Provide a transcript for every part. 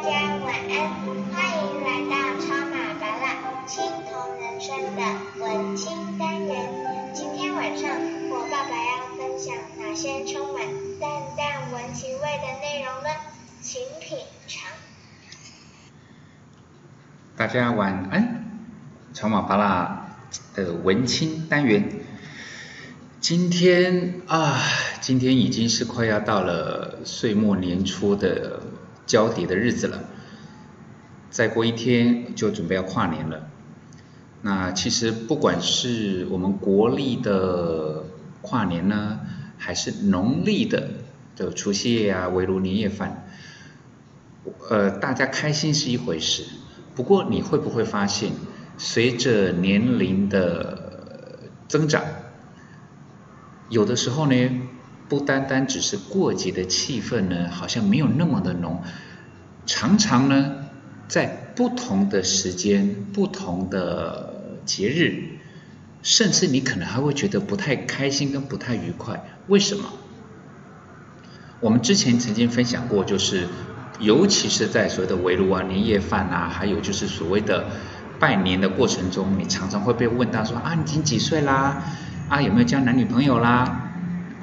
大家晚安，欢迎来到超马巴拉青铜人生的文青单元。今天晚上我爸爸要分享哪些充满淡淡文情味的内容呢？请品尝。大家晚安，超马巴拉的文青单元。今天啊，今天已经是快要到了岁末年初的交叠的日子了，再过一天就准备要跨年了。那其实不管是我们国历的跨年呢，还是农历的的除夕夜啊、围炉年夜饭，呃，大家开心是一回事。不过你会不会发现，随着年龄的增长，有的时候呢，不单单只是过节的气氛呢，好像没有那么的浓。常常呢，在不同的时间、不同的节日，甚至你可能还会觉得不太开心跟不太愉快。为什么？我们之前曾经分享过，就是尤其是在所谓的围炉啊、年夜饭啊，还有就是所谓的拜年的过程中，你常常会被问到说啊，你已经几岁啦？啊，有没有交男女朋友啦？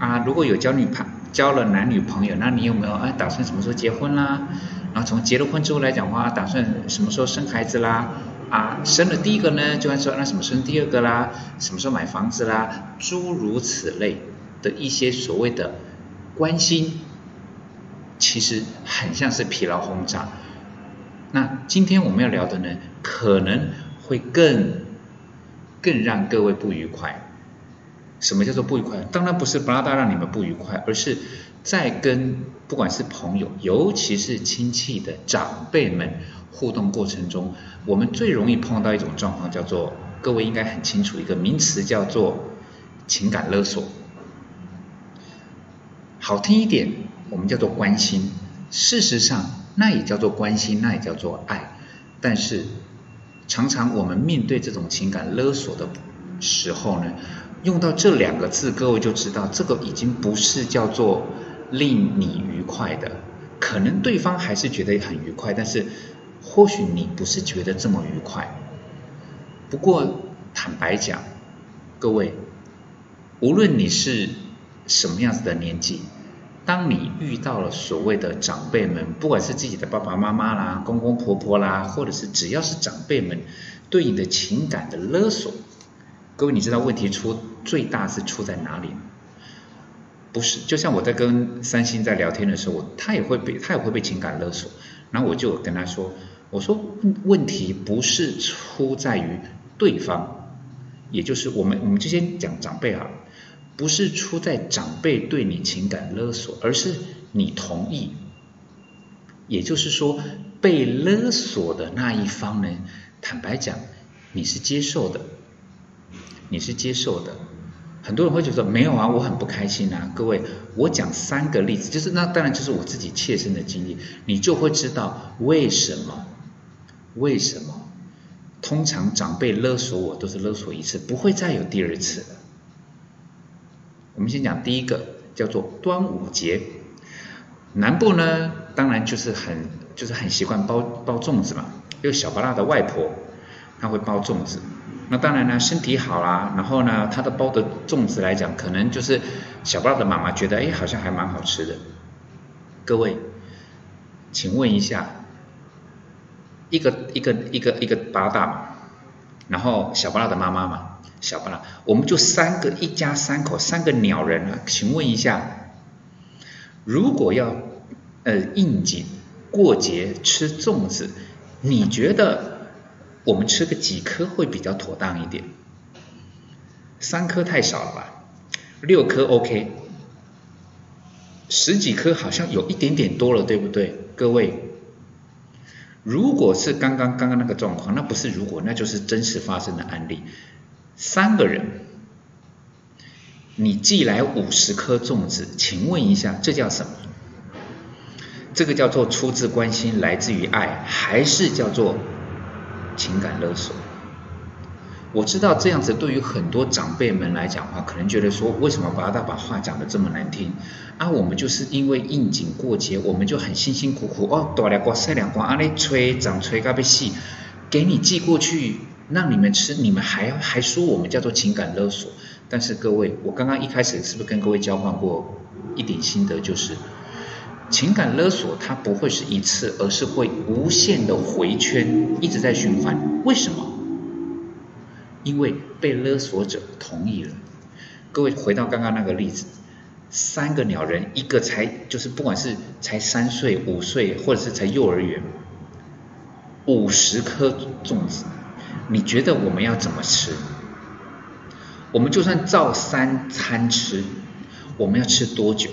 啊，如果有交女朋交了男女朋友，那你有没有啊打算什么时候结婚啦？然后从结了婚之后来讲话，打算什么时候生孩子啦？啊，生了第一个呢，就按说那什么生第二个啦？什么时候买房子啦？诸如此类的一些所谓的关心，其实很像是疲劳轰炸。那今天我们要聊的呢，可能会更更让各位不愉快。什么叫做不愉快？当然不是巴拉达让你们不愉快，而是在跟不管是朋友，尤其是亲戚的长辈们互动过程中，我们最容易碰到一种状况，叫做各位应该很清楚一个名词，叫做情感勒索。好听一点，我们叫做关心。事实上，那也叫做关心，那也叫做爱。但是，常常我们面对这种情感勒索的时候呢？用到这两个字，各位就知道这个已经不是叫做令你愉快的，可能对方还是觉得很愉快，但是或许你不是觉得这么愉快。不过坦白讲，各位，无论你是什么样子的年纪，当你遇到了所谓的长辈们，不管是自己的爸爸妈妈啦、公公婆婆啦，或者是只要是长辈们对你的情感的勒索。各位，你知道问题出最大是出在哪里吗？不是，就像我在跟三星在聊天的时候，他也会被他也会被情感勒索，然后我就跟他说，我说问题不是出在于对方，也就是我们我们就先讲长辈啊，不是出在长辈对你情感勒索，而是你同意，也就是说被勒索的那一方呢，坦白讲你是接受的。你是接受的，很多人会觉得没有啊，我很不开心啊。各位，我讲三个例子，就是那当然就是我自己切身的经历，你就会知道为什么？为什么？通常长辈勒索我都是勒索一次，不会再有第二次了。我们先讲第一个，叫做端午节。南部呢，当然就是很就是很习惯包包粽子嘛，因为小巴拉的外婆她会包粽子。那当然呢，身体好啦，然后呢，他的包的粽子来讲，可能就是小巴的妈妈觉得，哎，好像还蛮好吃的。各位，请问一下，一个一个一个一个八大嘛，然后小巴的妈妈嘛，小巴拉，我们就三个一家三口，三个鸟人啊，请问一下，如果要呃应景过节吃粽子，你觉得？我们吃个几颗会比较妥当一点，三颗太少了吧？六颗 OK，十几颗好像有一点点多了，对不对？各位，如果是刚刚刚刚那个状况，那不是如果，那就是真实发生的案例。三个人，你寄来五十颗粽子，请问一下，这叫什么？这个叫做出自关心，来自于爱，还是叫做？情感勒索，我知道这样子对于很多长辈们来讲的话，可能觉得说，为什么八大把话讲的这么难听？啊，我们就是因为应景过节，我们就很辛辛苦苦哦，大两瓜晒两瓜，啊你吹长吹嘎被细，给你寄过去让你们吃，你们还还说我们叫做情感勒索。但是各位，我刚刚一开始是不是跟各位交换过一点心得，就是情感勒索它不会是一次，而是会无限的回圈，一直在循环。为什么？因为被勒索者同意了。各位回到刚刚那个例子，三个鸟人，一个才就是不管是才三岁、五岁，或者是才幼儿园，五十颗粽子，你觉得我们要怎么吃？我们就算照三餐吃，我们要吃多久？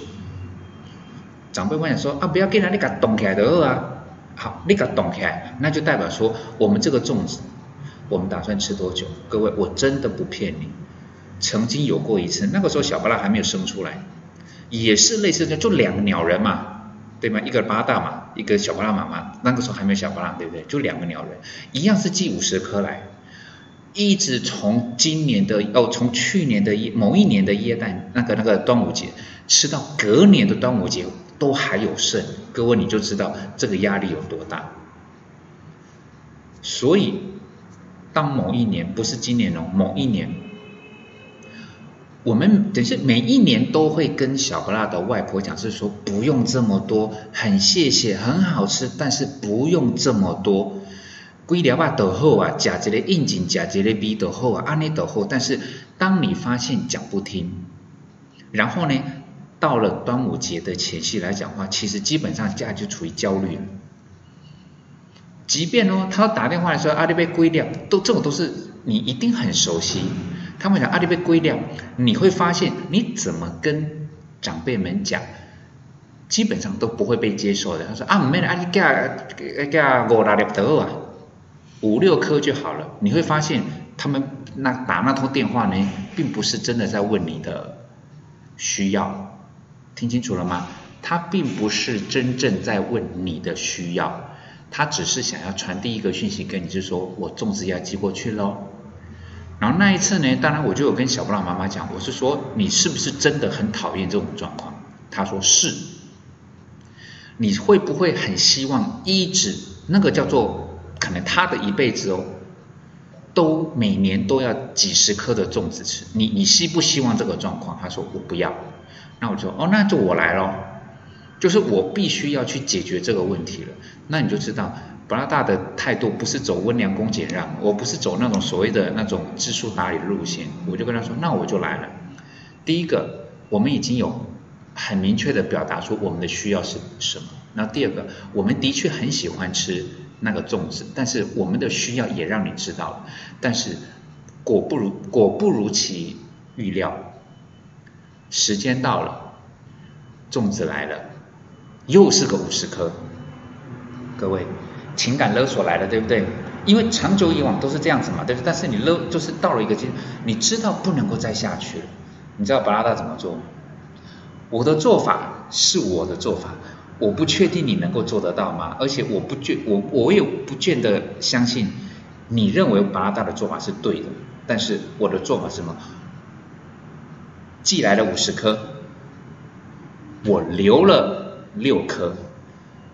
长辈问你说啊，不要给他你给冻起来的饿啊。好，你给冻起来，那就代表说我们这个粽子。我们打算吃多久？各位，我真的不骗你，曾经有过一次，那个时候小巴拉还没有生出来，也是类似的，就两个鸟人嘛，对吗？一个八大嘛，一个小巴拉妈妈，那个时候还没有小巴拉，对不对？就两个鸟人，一样是寄五十颗来，一直从今年的哦，从去年的某一年的耶诞那个那个端午节，吃到隔年的端午节都还有剩，各位你就知道这个压力有多大，所以。当某一年不是今年哦，某一年，我们等是每一年都会跟小不辣的外婆讲，是说不用这么多，很谢谢，很好吃，但是不用这么多。龟疗吧等候啊，假节的应景，假节的逼等候啊，安利等候。但是当你发现讲不听，然后呢，到了端午节的前夕来讲话，其实基本上家就处于焦虑了。即便哦，他打电话来说阿里被归掉，都这种都是你一定很熟悉。他们讲阿里被归掉，你会发现你怎么跟长辈们讲，基本上都不会被接受的。他说啊，没阿里加加五六粒得啊，五六颗就好了。你会发现他们那打那通电话呢，并不是真的在问你的需要，听清楚了吗？他并不是真正在问你的需要。他只是想要传递一个讯息给你，就是说我粽子要寄过去喽。然后那一次呢，当然我就有跟小布朗妈妈讲，我是说你是不是真的很讨厌这种状况？他说是。你会不会很希望一直那个叫做可能他的一辈子哦，都每年都要几十颗的粽子吃？你你希不希望这个状况？他说我不要。那我就哦，那就我来喽。就是我必须要去解决这个问题了，那你就知道，布拉大的态度不是走温良恭俭让，我不是走那种所谓的那种知书达理的路线，我就跟他说，那我就来了。第一个，我们已经有很明确的表达出我们的需要是什么。那第二个，我们的确很喜欢吃那个粽子，但是我们的需要也让你知道了。但是果不如果不如其预料，时间到了，粽子来了。又是个五十颗，各位，情感勒索来了，对不对？因为长久以往都是这样子嘛，对不？但是你勒就是到了一个阶，你知道不能够再下去了。你知道巴拉达怎么做？我的做法是我的做法，我不确定你能够做得到吗？而且我不觉我我也不见得相信你认为巴拉达的做法是对的。但是我的做法是什么？寄来了五十颗，我留了。六颗，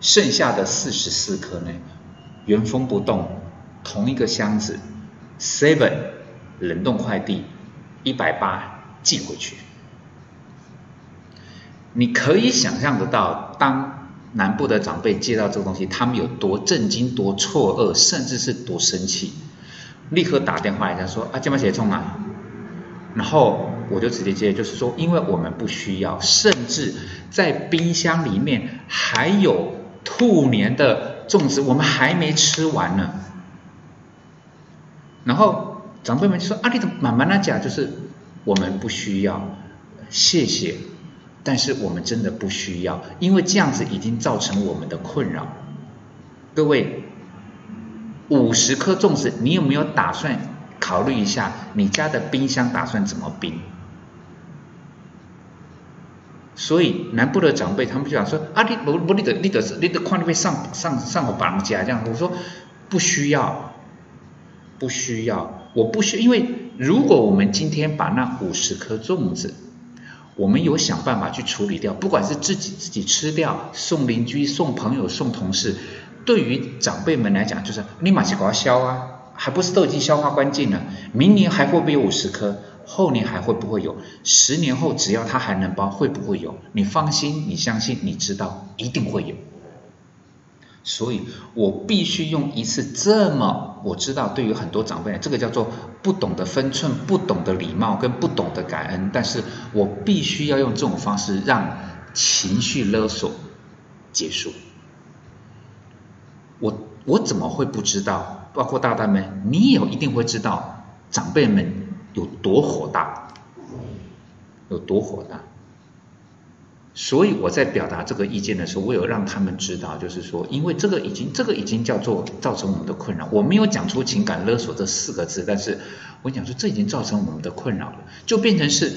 剩下的四十四颗呢？原封不动，同一个箱子，seven 冷冻快递，一百八寄回去。你可以想象得到，当南部的长辈接到这个东西，他们有多震惊、多错愕，甚至是多生气，立刻打电话来讲说：“啊，这么写冲啊！”然后。我就直接接，就是说，因为我们不需要，甚至在冰箱里面还有兔年的粽子，我们还没吃完呢。然后长辈们就说：“啊，你怎么慢慢的讲，就是我们不需要，谢谢，但是我们真的不需要，因为这样子已经造成我们的困扰。”各位，五十颗粽子，你有没有打算考虑一下，你家的冰箱打算怎么冰？所以南部的长辈他们就讲说啊，你不不，你得你得你得快点上上上我绑架这样。我说不需要，不需要。我不需，因为如果我们今天把那五十颗粽子，我们有想办法去处理掉，不管是自己自己吃掉，送邻居、送朋友、送同事，对于长辈们来讲，就是立马去给它消啊，还不是都已经消化干净了？明年还会不会有五十颗？后年还会不会有？十年后只要它还能包，会不会有？你放心，你相信，你知道，一定会有。所以我必须用一次这么，我知道对于很多长辈，这个叫做不懂得分寸、不懂得礼貌跟不懂得感恩，但是我必须要用这种方式让情绪勒索结束。我我怎么会不知道？包括大大们，你也一定会知道，长辈们有多火大，有多火大。所以我在表达这个意见的时候，我有让他们知道，就是说，因为这个已经，这个已经叫做造成我们的困扰。我没有讲出情感勒索这四个字，但是我讲说这已经造成我们的困扰了，就变成是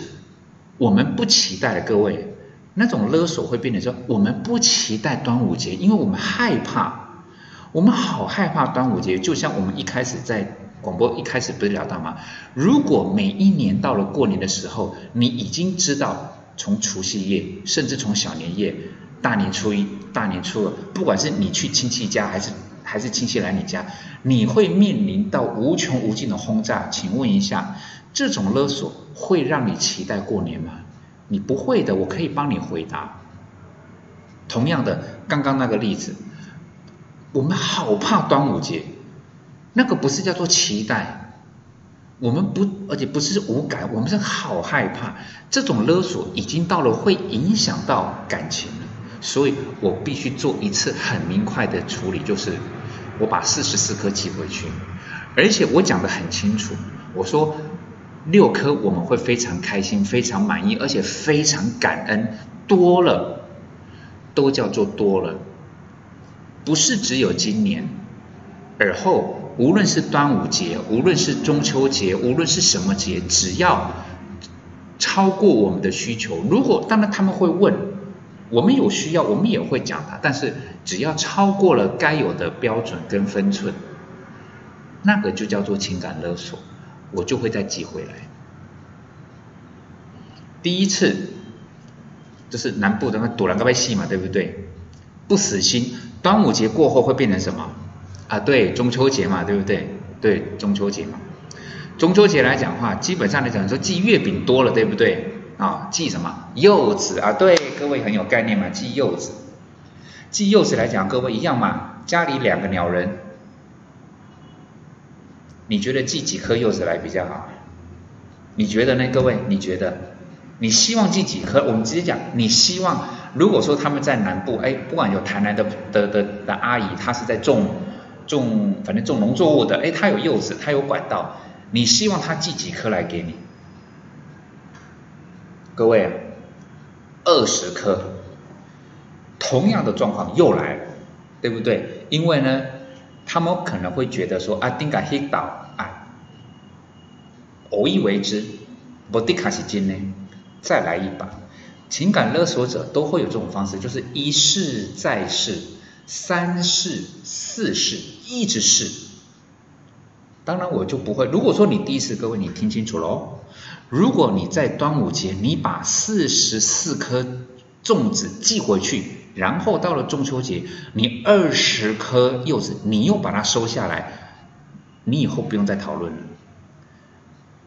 我们不期待各位那种勒索会变成说我们不期待端午节，因为我们害怕，我们好害怕端午节。就像我们一开始在广播一开始不是聊到吗？如果每一年到了过年的时候，你已经知道。从除夕夜，甚至从小年夜、大年初一、大年初二，不管是你去亲戚家，还是还是亲戚来你家，你会面临到无穷无尽的轰炸。请问一下，这种勒索会让你期待过年吗？你不会的，我可以帮你回答。同样的，刚刚那个例子，我们好怕端午节，那个不是叫做期待。我们不，而且不是无感，我们是好害怕。这种勒索已经到了会影响到感情了，所以我必须做一次很明快的处理，就是我把四十四颗寄回去，而且我讲的很清楚，我说六颗我们会非常开心、非常满意，而且非常感恩，多了都叫做多了，不是只有今年，而后。无论是端午节，无论是中秋节，无论是什么节，只要超过我们的需求，如果当然他们会问，我们有需要，我们也会讲的。但是只要超过了该有的标准跟分寸，那个就叫做情感勒索，我就会再寄回来。第一次就是南部的那赌两个被戏嘛，对不对？不死心，端午节过后会变成什么？啊，对，中秋节嘛，对不对？对，中秋节嘛。中秋节来讲的话，基本上来讲说寄月饼多了，对不对？啊，寄什么？柚子啊，对，各位很有概念嘛，寄柚子。寄柚子来讲，各位一样嘛，家里两个鸟人，你觉得寄几颗柚子来比较好？你觉得呢？各位，你觉得？你希望寄几颗？我们直接讲，你希望如果说他们在南部，哎，不管有台南的的的的阿姨，她是在种。种反正种农作物的，哎，他有柚子，他有管道，你希望他寄几颗来给你？各位，二十颗，同样的状况又来了，对不对？因为呢，他们可能会觉得说啊，丁卡黑岛啊，偶一为之，不迪卡是金呢，再来一把。情感勒索者都会有这种方式，就是一试再试。三试四试一直试，当然我就不会。如果说你第一次，各位你听清楚喽。如果你在端午节你把四十四颗粽子寄回去，然后到了中秋节你二十颗柚子你又把它收下来，你以后不用再讨论了。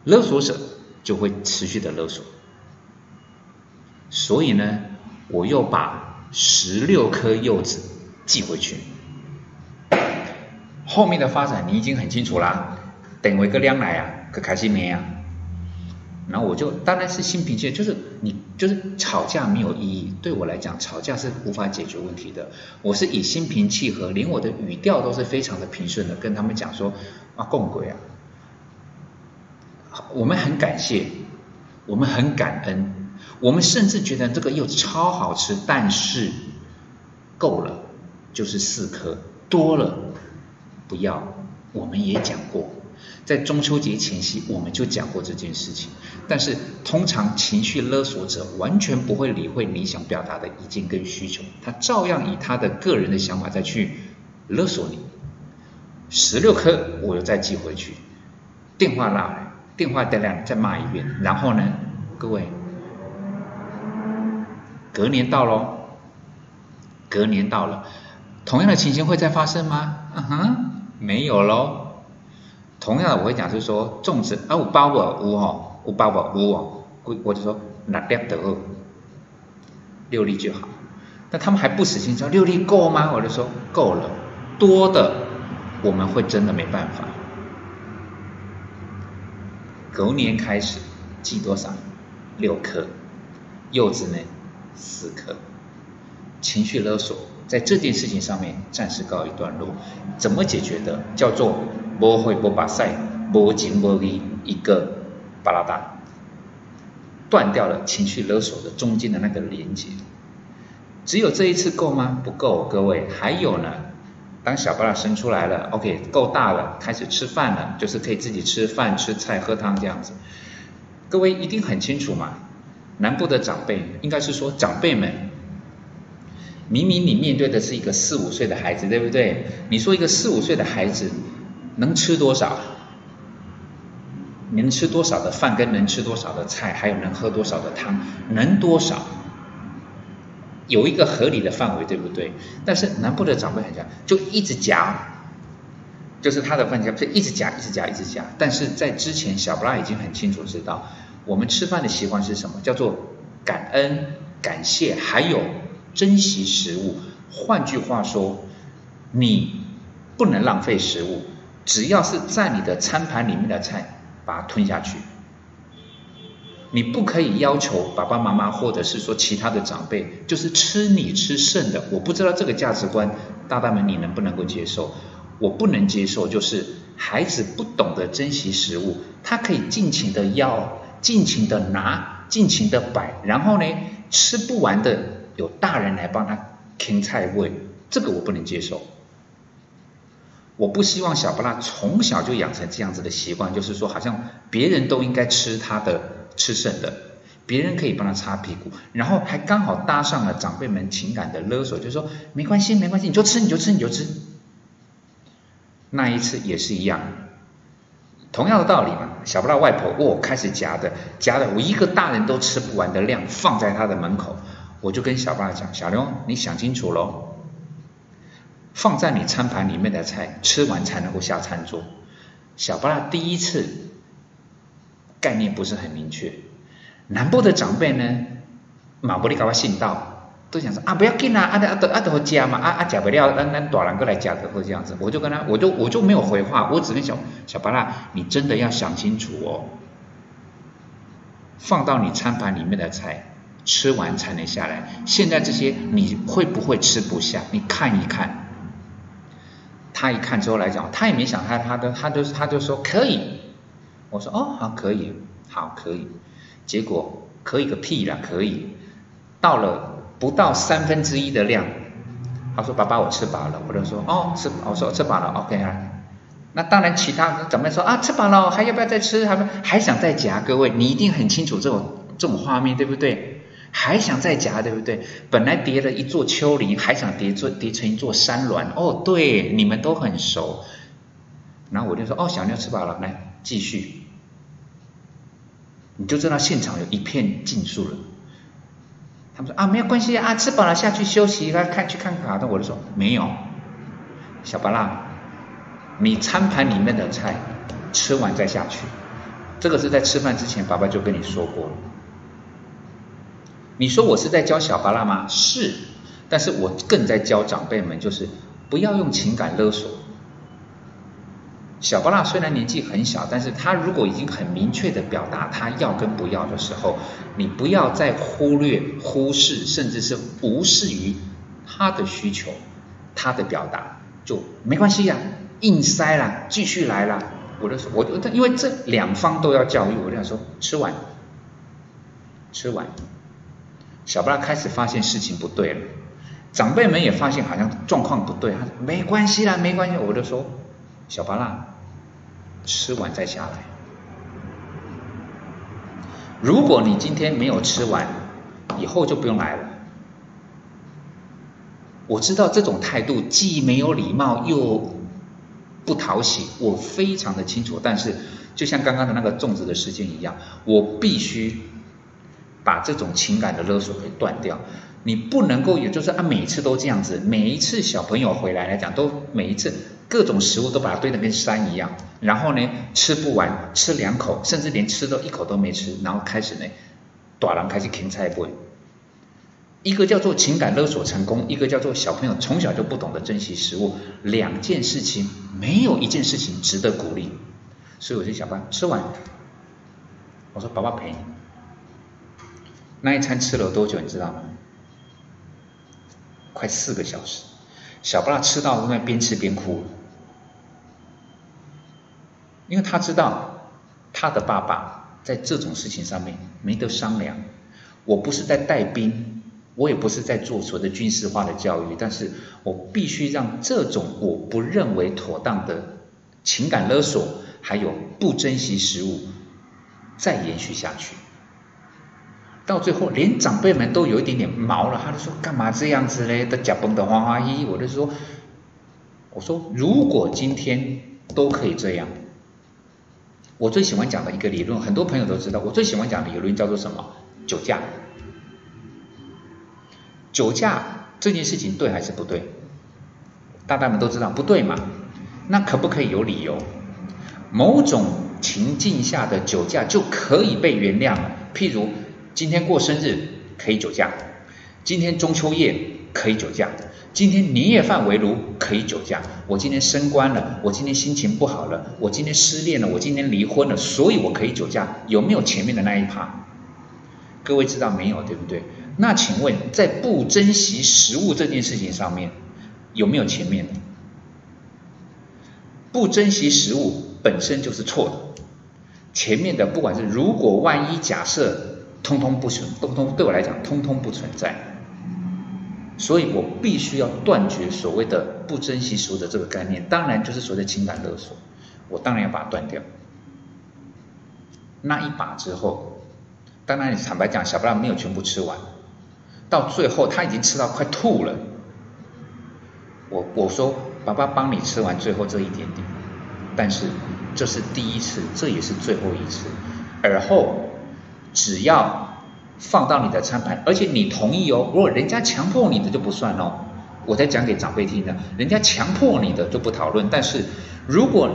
勒索者就会持续的勒索，所以呢，我又把十六颗柚子。寄回去，后面的发展你已经很清楚啦。等我一个量来啊，可开心没啊？然后我就当然是心平气，就是你就是吵架没有意义。对我来讲，吵架是无法解决问题的。我是以心平气和，连我的语调都是非常的平顺的，跟他们讲说啊，共鬼啊，我们很感谢，我们很感恩，我们甚至觉得这个又超好吃，但是够了。就是四颗，多了不要。我们也讲过，在中秋节前夕我们就讲过这件事情。但是通常情绪勒索者完全不会理会你想表达的意见跟需求，他照样以他的个人的想法再去勒索你。十六颗我又再寄回去，电话来，电话再来再骂一遍，然后呢，各位，隔年到喽，隔年到了，同样的情形会再发生吗？嗯哼，没有喽。同样的，我会讲就是说，粽子啊，有包无有吼，有包无有哦，我就说六粒得二，六粒就好。那他们还不死心，说六粒够吗？我就说够了，多的我们会真的没办法。狗年开始记多少？六颗，柚子呢？四颗。情绪勒索在这件事情上面暂时告一段落，怎么解决的？叫做。不会不把赛，不情不义，一个巴拉达，断掉了情绪勒索的中间的那个连接。只有这一次够吗？不够，各位还有呢。当小巴拉生出来了，OK，够大了，开始吃饭了，就是可以自己吃饭、吃菜、喝汤这样子。各位一定很清楚嘛。南部的长辈，应该是说长辈们，明明你面对的是一个四五岁的孩子，对不对？你说一个四五岁的孩子。能吃多少？能吃多少的饭，跟能吃多少的菜，还有能喝多少的汤，能多少？有一个合理的范围，对不对？但是南部的长辈很讲，就一直夹，就是他的饭夹，就一直夹，一直夹，一直夹。但是在之前，小布拉已经很清楚知道，我们吃饭的习惯是什么？叫做感恩、感谢，还有珍惜食物。换句话说，你不能浪费食物。只要是在你的餐盘里面的菜，把它吞下去。你不可以要求爸爸妈妈或者是说其他的长辈，就是吃你吃剩的。我不知道这个价值观，大大们你能不能够接受？我不能接受，就是孩子不懂得珍惜食物，他可以尽情的要，尽情的拿，尽情的摆，然后呢，吃不完的有大人来帮他添菜味，这个我不能接受。我不希望小布拉从小就养成这样子的习惯，就是说好像别人都应该吃他的吃剩的，别人可以帮他擦屁股，然后还刚好搭上了长辈们情感的勒索，就是说没关系没关系，你就吃你就吃你就吃。那一次也是一样，同样的道理嘛。小布拉外婆哦开始夹的夹的，我一个大人都吃不完的量放在他的门口，我就跟小巴拉讲，小刘你想清楚喽。放在你餐盘里面的菜，吃完才能够下餐桌。小巴拉第一次概念不是很明确。南部的长辈呢，马布里搞我信道，都想说啊，不要紧啊，阿阿阿都加嘛，啊啊加不了，咱咱大人过来加的会这样子。我就跟他，我就我就没有回话，我只跟小小巴拉，你真的要想清楚哦。放到你餐盘里面的菜，吃完才能下来。现在这些你会不会吃不下？你看一看。他一看之后来讲，他也没想他，他都他都他就说可以。我说哦好可以，好可以。结果可以个屁啦，可以。到了不到三分之一的量，他说爸爸我吃饱了，我就说哦吃，我说吃饱了，OK 啊。那当然其他长辈说啊吃饱了，还要不要再吃？还还想再夹？各位你一定很清楚这种这种画面对不对？还想再夹，对不对？本来叠了一座丘陵，还想叠做叠成一座山峦。哦，对，你们都很熟。然后我就说，哦，小妞吃饱了，来继续。你就知道现场有一片静肃了。他们说啊，没有关系啊，吃饱了下去休息，来看去看卡那。我就说没有，小巴拉，你餐盘里面的菜吃完再下去。这个是在吃饭之前，爸爸就跟你说过了。你说我是在教小巴拉吗？是，但是我更在教长辈们，就是不要用情感勒索。小巴拉虽然年纪很小，但是他如果已经很明确的表达他要跟不要的时候，你不要再忽略、忽视，甚至是无视于他的需求、他的表达，就没关系呀，硬塞了，继续来了。我就说，我我因为这两方都要教育，我就想说，吃完，吃完。小巴拉开始发现事情不对了，长辈们也发现好像状况不对，他说没关系啦，没关系，我就说小巴拉吃完再下来。如果你今天没有吃完，以后就不用来了。我知道这种态度既没有礼貌又不讨喜，我非常的清楚。但是就像刚刚的那个粽子的事件一样，我必须把这种情感的勒索给断掉。你不能够，也就是啊，每次都这样子，每一次小朋友回来来讲，都每一次各种食物都把它堆得跟山一样，然后呢吃不完，吃两口，甚至连吃都一口都没吃，然后开始呢，短郎开始啃菜不？一个叫做情感勒索成功，一个叫做小朋友从小就不懂得珍惜食物，两件事情没有一件事情值得鼓励，所以我就想办吃完，我说爸爸陪你，那一餐吃了多久你知道吗？快四个小时，小布拉吃到那边吃边哭，因为他知道他的爸爸在这种事情上面没得商量。我不是在带兵，我也不是在做所谓的军事化的教育，但是我必须让这种我不认为妥当的情感勒索，还有不珍惜食物再延续下去。到最后，连长辈们都有一点点毛了，他就说：“干嘛这样子嘞？都假崩的花花衣。”我就说：“我说，如果今天都可以这样，我最喜欢讲的一个理论，很多朋友都知道，我最喜欢讲的理论叫做什么？酒驾。酒驾这件事情对还是不对？大家们都知道不对嘛？那可不可以有理由？某种情境下的酒驾就可以被原谅了，譬如。”今天过生日可以酒驾，今天中秋夜可以酒驾，今天年夜饭围炉可以酒驾。我今天升官了，我今天心情不好了，我今天失恋了，我今天离婚了，所以我可以酒驾。有没有前面的那一趴？各位知道没有，对不对？那请问在不珍惜食物这件事情上面，有没有前面的？不珍惜食物本身就是错的，前面的不管是如果万一假设。通通不存，通通对我来讲，通通不存在。所以我必须要断绝所谓的不珍惜所有的这个概念，当然就是所谓的情感勒索，我当然要把它断掉。那一把之后，当然你坦白讲，小布拉没有全部吃完，到最后他已经吃到快吐了。我我说，爸爸帮你吃完最后这一点点，但是这是第一次，这也是最后一次，而后。只要放到你的餐盘，而且你同意哦。如果人家强迫你的就不算哦。我在讲给长辈听的，人家强迫你的就不讨论。但是如果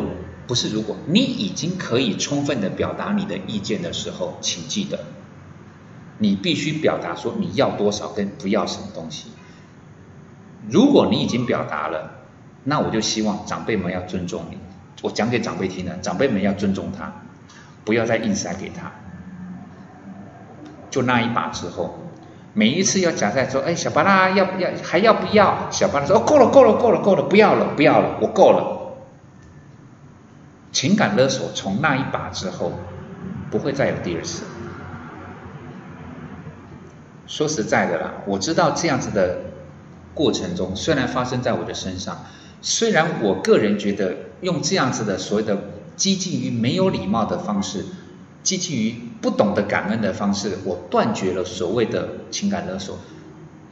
不是如果你已经可以充分的表达你的意见的时候，请记得，你必须表达说你要多少跟不要什么东西。如果你已经表达了，那我就希望长辈们要尊重你。我讲给长辈听的，长辈们要尊重他，不要再硬塞给他。就那一把之后，每一次要夹在说，哎，小巴拉要不要还要不要？小巴拉说，哦，够了，够了，够了，够了，不要了，不要了，我够了。情感勒索从那一把之后，不会再有第二次。说实在的啦，我知道这样子的过程中，虽然发生在我的身上，虽然我个人觉得用这样子的所谓的激进于没有礼貌的方式。基于不懂得感恩的方式，我断绝了所谓的情感勒索，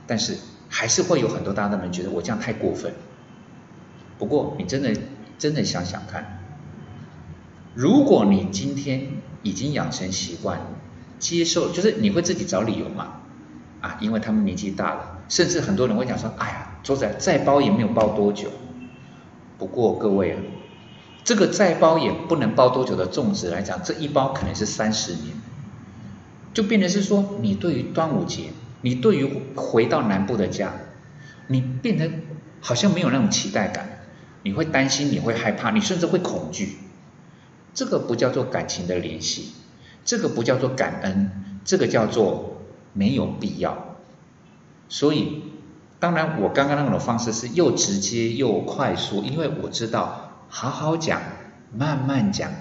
但是还是会有很多大人们觉得我这样太过分。不过你真的真的想想看，如果你今天已经养成习惯，接受就是你会自己找理由嘛？啊，因为他们年纪大了，甚至很多人会讲说，哎呀，周仔再包也没有包多久。不过各位啊。这个再包也不能包多久的粽子来讲，这一包可能是三十年，就变成是说，你对于端午节，你对于回到南部的家，你变得好像没有那种期待感，你会担心，你会害怕，你甚至会恐惧。这个不叫做感情的联系，这个不叫做感恩，这个叫做没有必要。所以，当然我刚刚那种方式是又直接又快速，因为我知道。好好讲，慢慢讲，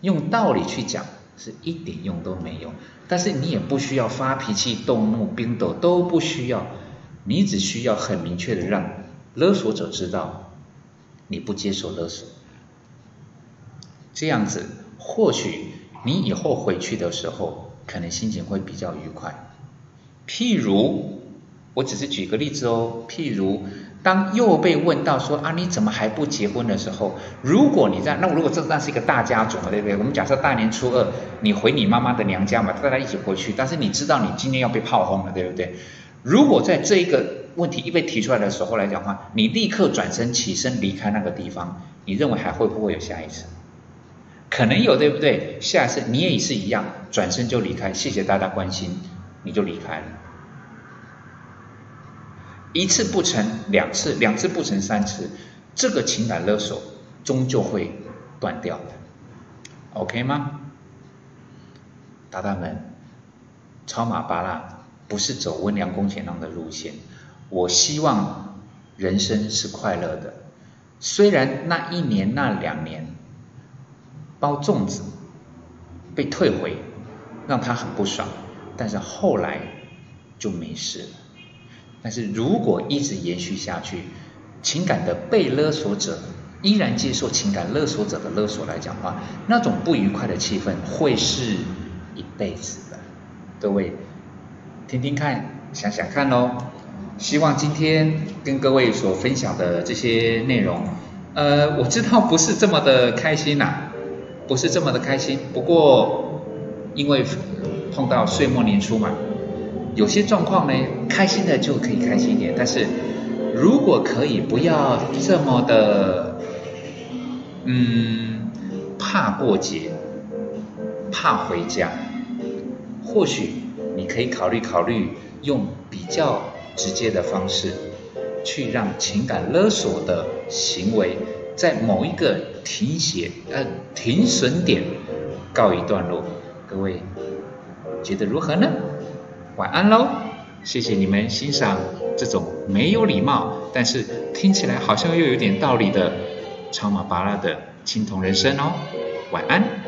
用道理去讲是一点用都没有。但是你也不需要发脾气、动怒、冰斗，都不需要。你只需要很明确的让勒索者知道你不接受勒索。这样子，或许你以后回去的时候，可能心情会比较愉快。譬如我只是举个例子哦，譬如当又被问到说啊你怎么还不结婚的时候，如果你在那如果这那是一个大家族嘛，对不对？我们假设大年初二你回你妈妈的娘家嘛，大家一起回去，但是你知道你今天要被炮轰了，对不对？如果在这一个问题一被提出来的时候来讲话，你立刻转身起身离开那个地方，你认为还会不会有下一次？可能有，对不对？下一次你也是一样，转身就离开，谢谢大家关心，你就离开了。一次不成，两次，两次不成，三次，这个情感勒索终究会断掉的，OK 吗？大大们，超马巴拉不是走温良恭俭让的路线，我希望人生是快乐的，虽然那一年那两年。包粽子被退回，让他很不爽，但是后来就没事了。但是如果一直延续下去，情感的被勒索者依然接受情感勒索者的勒索来讲的话，那种不愉快的气氛会是一辈子的。各位听听看，想想看喽。希望今天跟各位所分享的这些内容，呃，我知道不是这么的开心呐。不是这么的开心，不过因为碰到岁末年初嘛，有些状况呢，开心的就可以开心一点，但是如果可以不要这么的，嗯，怕过节，怕回家，或许你可以考虑考虑用比较直接的方式，去让情感勒索的行为。在某一个停写呃停损点告一段落，各位觉得如何呢？晚安喽，谢谢你们欣赏这种没有礼貌，但是听起来好像又有点道理的超马巴拉的青铜人生哦，晚安。